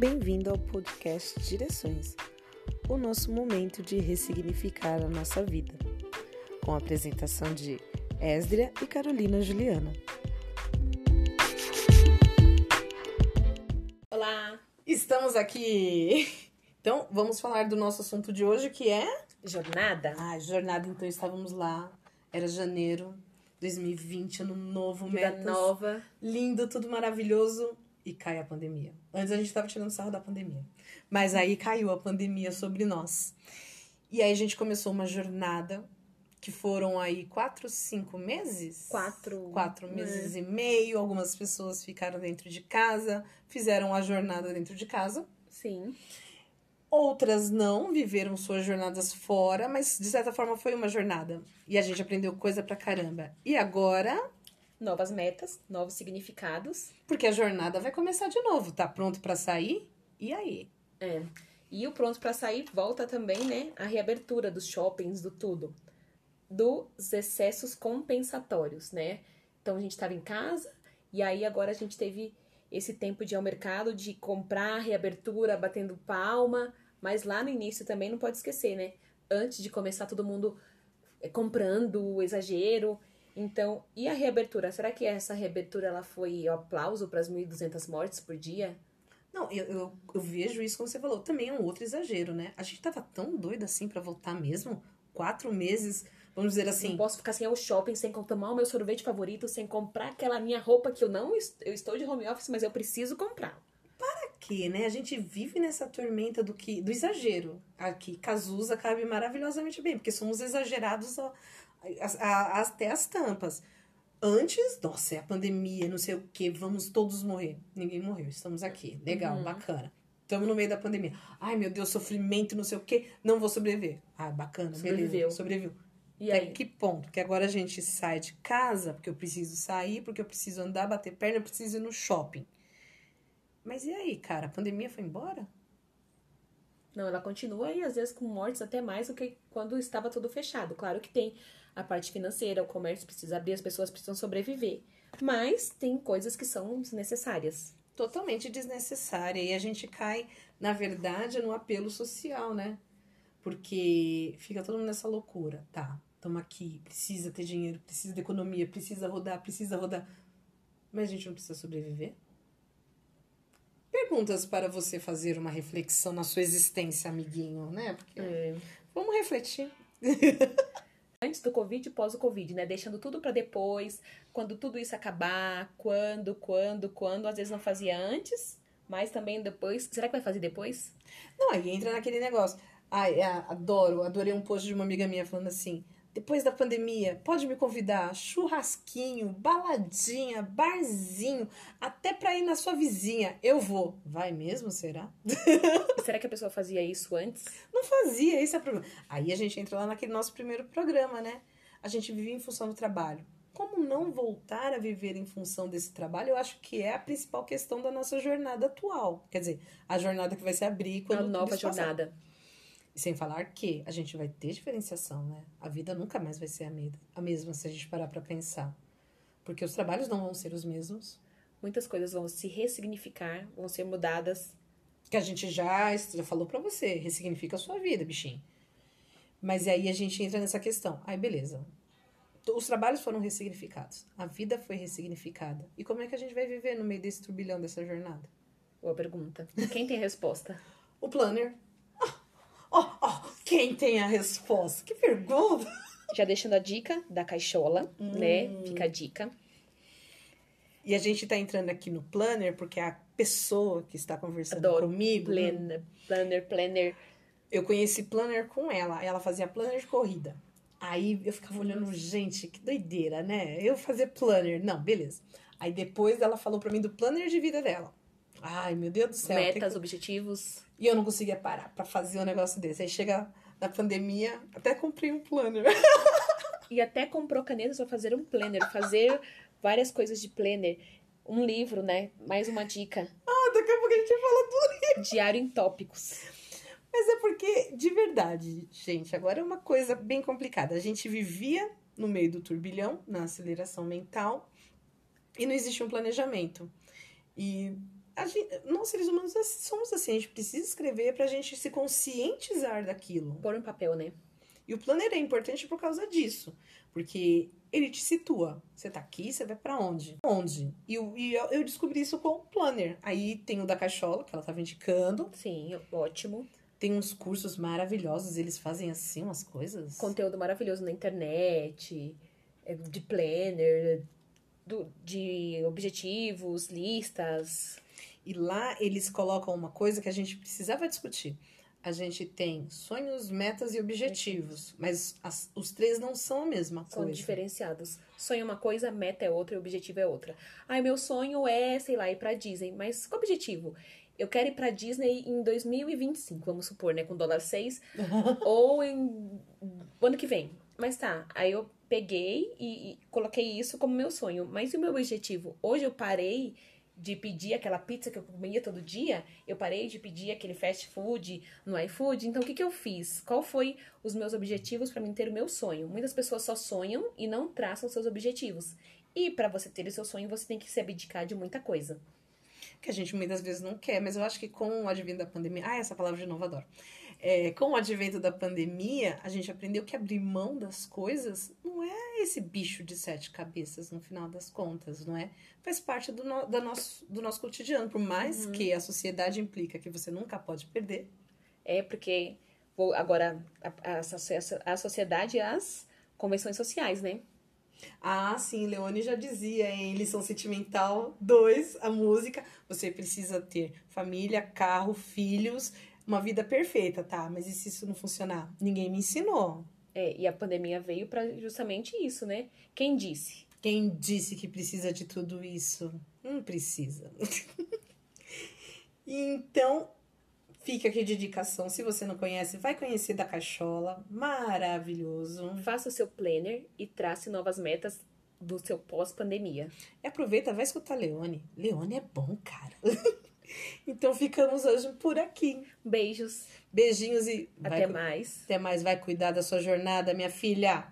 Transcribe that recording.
Bem-vindo ao podcast Direções, o nosso momento de ressignificar a nossa vida, com a apresentação de Esdria e Carolina Juliana. Olá! Estamos aqui! Então, vamos falar do nosso assunto de hoje, que é... Jornada? Ah, jornada. Então, estávamos lá, era janeiro 2020, ano novo, Vida metas. nova. Lindo, tudo maravilhoso. E cai a pandemia. Antes a gente tava tirando sarro da pandemia. Mas aí caiu a pandemia sobre nós. E aí a gente começou uma jornada que foram aí quatro, cinco meses? Quatro. Quatro É. meses e meio. Algumas pessoas ficaram dentro de casa, fizeram a jornada dentro de casa. Sim. Outras não, viveram suas jornadas fora, mas de certa forma foi uma jornada. E a gente aprendeu coisa pra caramba. E agora, Novas metas, novos significados. porque a jornada vai começar de novo, tá pronto pra sair? E aí? É. E o pronto pra sair volta também, né? A reabertura dos shoppings, do tudo. Dos excessos compensatórios, né? Então a gente tava em casa e aí agora a gente teve esse tempo de ir ao mercado, de comprar, reabertura, batendo palma. Mas lá no início também não pode esquecer, né? Antes de começar todo mundo é, comprando, exagero. Então, e a reabertura? Será que essa reabertura ela foi o aplauso para as 1.200 mortes por dia? Não, eu, eu, eu vejo isso como você falou. Também é um outro exagero, né? A gente tava tão doida assim pra voltar mesmo? Quatro meses, vamos dizer assim. Não posso ficar sem ir ao shopping, sem tomar o meu sorvete favorito, sem comprar aquela minha roupa que eu não eu estou de home office, mas eu preciso comprar. Aqui, né? A gente vive nessa tormenta do que do exagero. Aqui, Cazuza cabe maravilhosamente bem, porque somos exagerados a- a- a- até as tampas. Antes, nossa, é a pandemia, não sei o que, vamos todos morrer. Ninguém morreu, estamos aqui. Legal, Uhum. bacana. Estamos no meio da pandemia. Ai, meu Deus, sofrimento, não sei o que, não vou sobreviver. Ah, bacana, beleza. Sobreviveu. Sobreviveu. E Até aí? que ponto? Que agora a gente sai de casa, porque eu preciso sair, porque eu preciso andar, bater perna, eu preciso ir no shopping. Mas e aí, cara? A pandemia foi embora? Não, ela continua e às vezes com mortes até mais do que quando estava tudo fechado. Claro que tem a parte financeira, o comércio precisa abrir, as pessoas precisam sobreviver. Mas tem coisas que são desnecessárias. Totalmente desnecessária. E a gente cai, na verdade, no apelo social, né? Porque fica todo mundo nessa loucura. Tá, estamos aqui, precisa ter dinheiro, precisa de economia, precisa rodar, precisa rodar. Mas a gente não precisa sobreviver? Perguntas para você fazer uma reflexão na sua existência, amiguinho, né? Porque vamos refletir. Antes do Covid e pós o Covid, né? Deixando tudo pra depois, quando tudo isso acabar, quando, quando, quando. Às vezes não fazia antes, mas também depois. Será que vai fazer depois? Não, aí entra naquele negócio. Ai, adoro, adorei um post de uma amiga minha falando assim: depois da pandemia, pode me convidar, churrasquinho, baladinha, barzinho, até pra ir na sua vizinha. Eu vou. Vai mesmo, será? Será que a pessoa fazia isso antes? Não fazia, esse é o problema. Aí a gente entra lá naquele nosso primeiro programa, né? A gente vivia em função do trabalho. Como não voltar a viver em função desse trabalho, eu acho que é a principal questão da nossa jornada atual. Quer dizer, a jornada que vai se abrir quando a nova passar. jornada. E sem falar que a gente vai ter diferenciação, né? A vida nunca mais vai ser a, me- a mesma se a gente parar pra pensar. Porque os trabalhos não vão ser os mesmos. Muitas coisas vão se ressignificar, vão ser mudadas. Que a gente já, já falou pra você. Ressignifica a sua vida, bichinho. Mas aí a gente entra nessa questão. Aí, beleza. Os trabalhos foram ressignificados. A vida foi ressignificada. E como é que a gente vai viver no meio desse turbilhão dessa jornada? Boa pergunta. Quem tem resposta? O planner. Ó, ó, quem tem a resposta? Que pergunta! Já deixando a dica da caixola, né? Fica a dica. E a gente tá entrando aqui no planner porque a pessoa que está conversando Adoro. comigo. Planner, planner, planner. Eu conheci planner com ela. Ela fazia planner de corrida. Aí eu ficava olhando, gente, que doideira, né? Eu fazer planner. Não, beleza. Aí depois ela falou pra mim do planner de vida dela. Ai, meu Deus do céu. metas, que- objetivos. E eu não conseguia parar pra fazer um negócio desse. Aí chega na pandemia, até comprei um planner. E até comprou canetas para fazer um planner, fazer várias coisas de planner. Um livro, né? Mais uma dica. Ah, daqui a pouco a gente fala tudo. Diário em tópicos. Mas é porque, de verdade, gente, agora é uma coisa bem complicada. A gente vivia no meio do turbilhão, na aceleração mental, e não existia um planejamento. E gente, nós seres humanos somos assim, a gente precisa escrever pra gente se conscientizar daquilo. Pôr no papel, né? E o planner é importante por causa disso. Porque ele te situa. Você tá aqui, você vai para onde? Onde? E, eu, e eu descobri isso com o planner. Aí tem o da Cachola, que ela tava indicando. Sim, ótimo. Tem uns cursos maravilhosos, eles fazem assim umas coisas. Conteúdo maravilhoso na internet, é, de planner, do, de objetivos, listas. E lá eles colocam uma coisa que a gente precisava discutir a gente tem sonhos, metas e objetivos, mas as, os três não são a mesma são coisa. São diferenciados. Sonho é uma coisa, meta é outra e objetivo é outra. Ai, meu sonho é, sei lá, ir pra Disney, mas qual objetivo? Eu quero ir pra Disney em 2025, vamos supor, né, com dólar 6, ou em ano que vem. Mas tá, aí eu peguei e, e coloquei isso como meu sonho. Mas e o meu objetivo? Hoje eu parei de pedir aquela pizza que eu comia todo dia, eu parei de pedir aquele fast food no iFood. Então, o que, que eu fiz? Qual foi os meus objetivos para mim ter o meu sonho? Muitas pessoas só sonham e não traçam seus objetivos. E para você ter o seu sonho, você tem que se abdicar de muita coisa. Que a gente muitas vezes não quer, mas eu acho que com o advento da pandemia. Ah, essa palavra de novo adoro. É, com o advento da pandemia, a gente aprendeu que abrir mão das coisas não é esse bicho de sete cabeças no final das contas, não é? Faz parte do, no, nosso, do nosso cotidiano, por mais uhum. que a sociedade implica que você nunca pode perder. É, porque vou agora a, a, a sociedade e as convenções sociais, né? Ah, sim, Leone já dizia em Lição Sentimental 2, a música, você precisa ter família, carro, filhos, uma vida perfeita, tá? Mas e se isso não funcionar? Ninguém me ensinou. É, e a pandemia veio para justamente isso, né? Quem disse? Quem disse que precisa de tudo isso? Não precisa. então, fica aqui de indicação. Se você não conhece, vai conhecer da Cachola. Maravilhoso. Faça o seu planner e trace novas metas do seu pós-pandemia. E aproveita, vai escutar Leone. Leone é bom, cara. então ficamos hoje por aqui. Beijos. Beijinhos e. Até mais. Até mais. Vai cuidar da sua jornada, minha filha.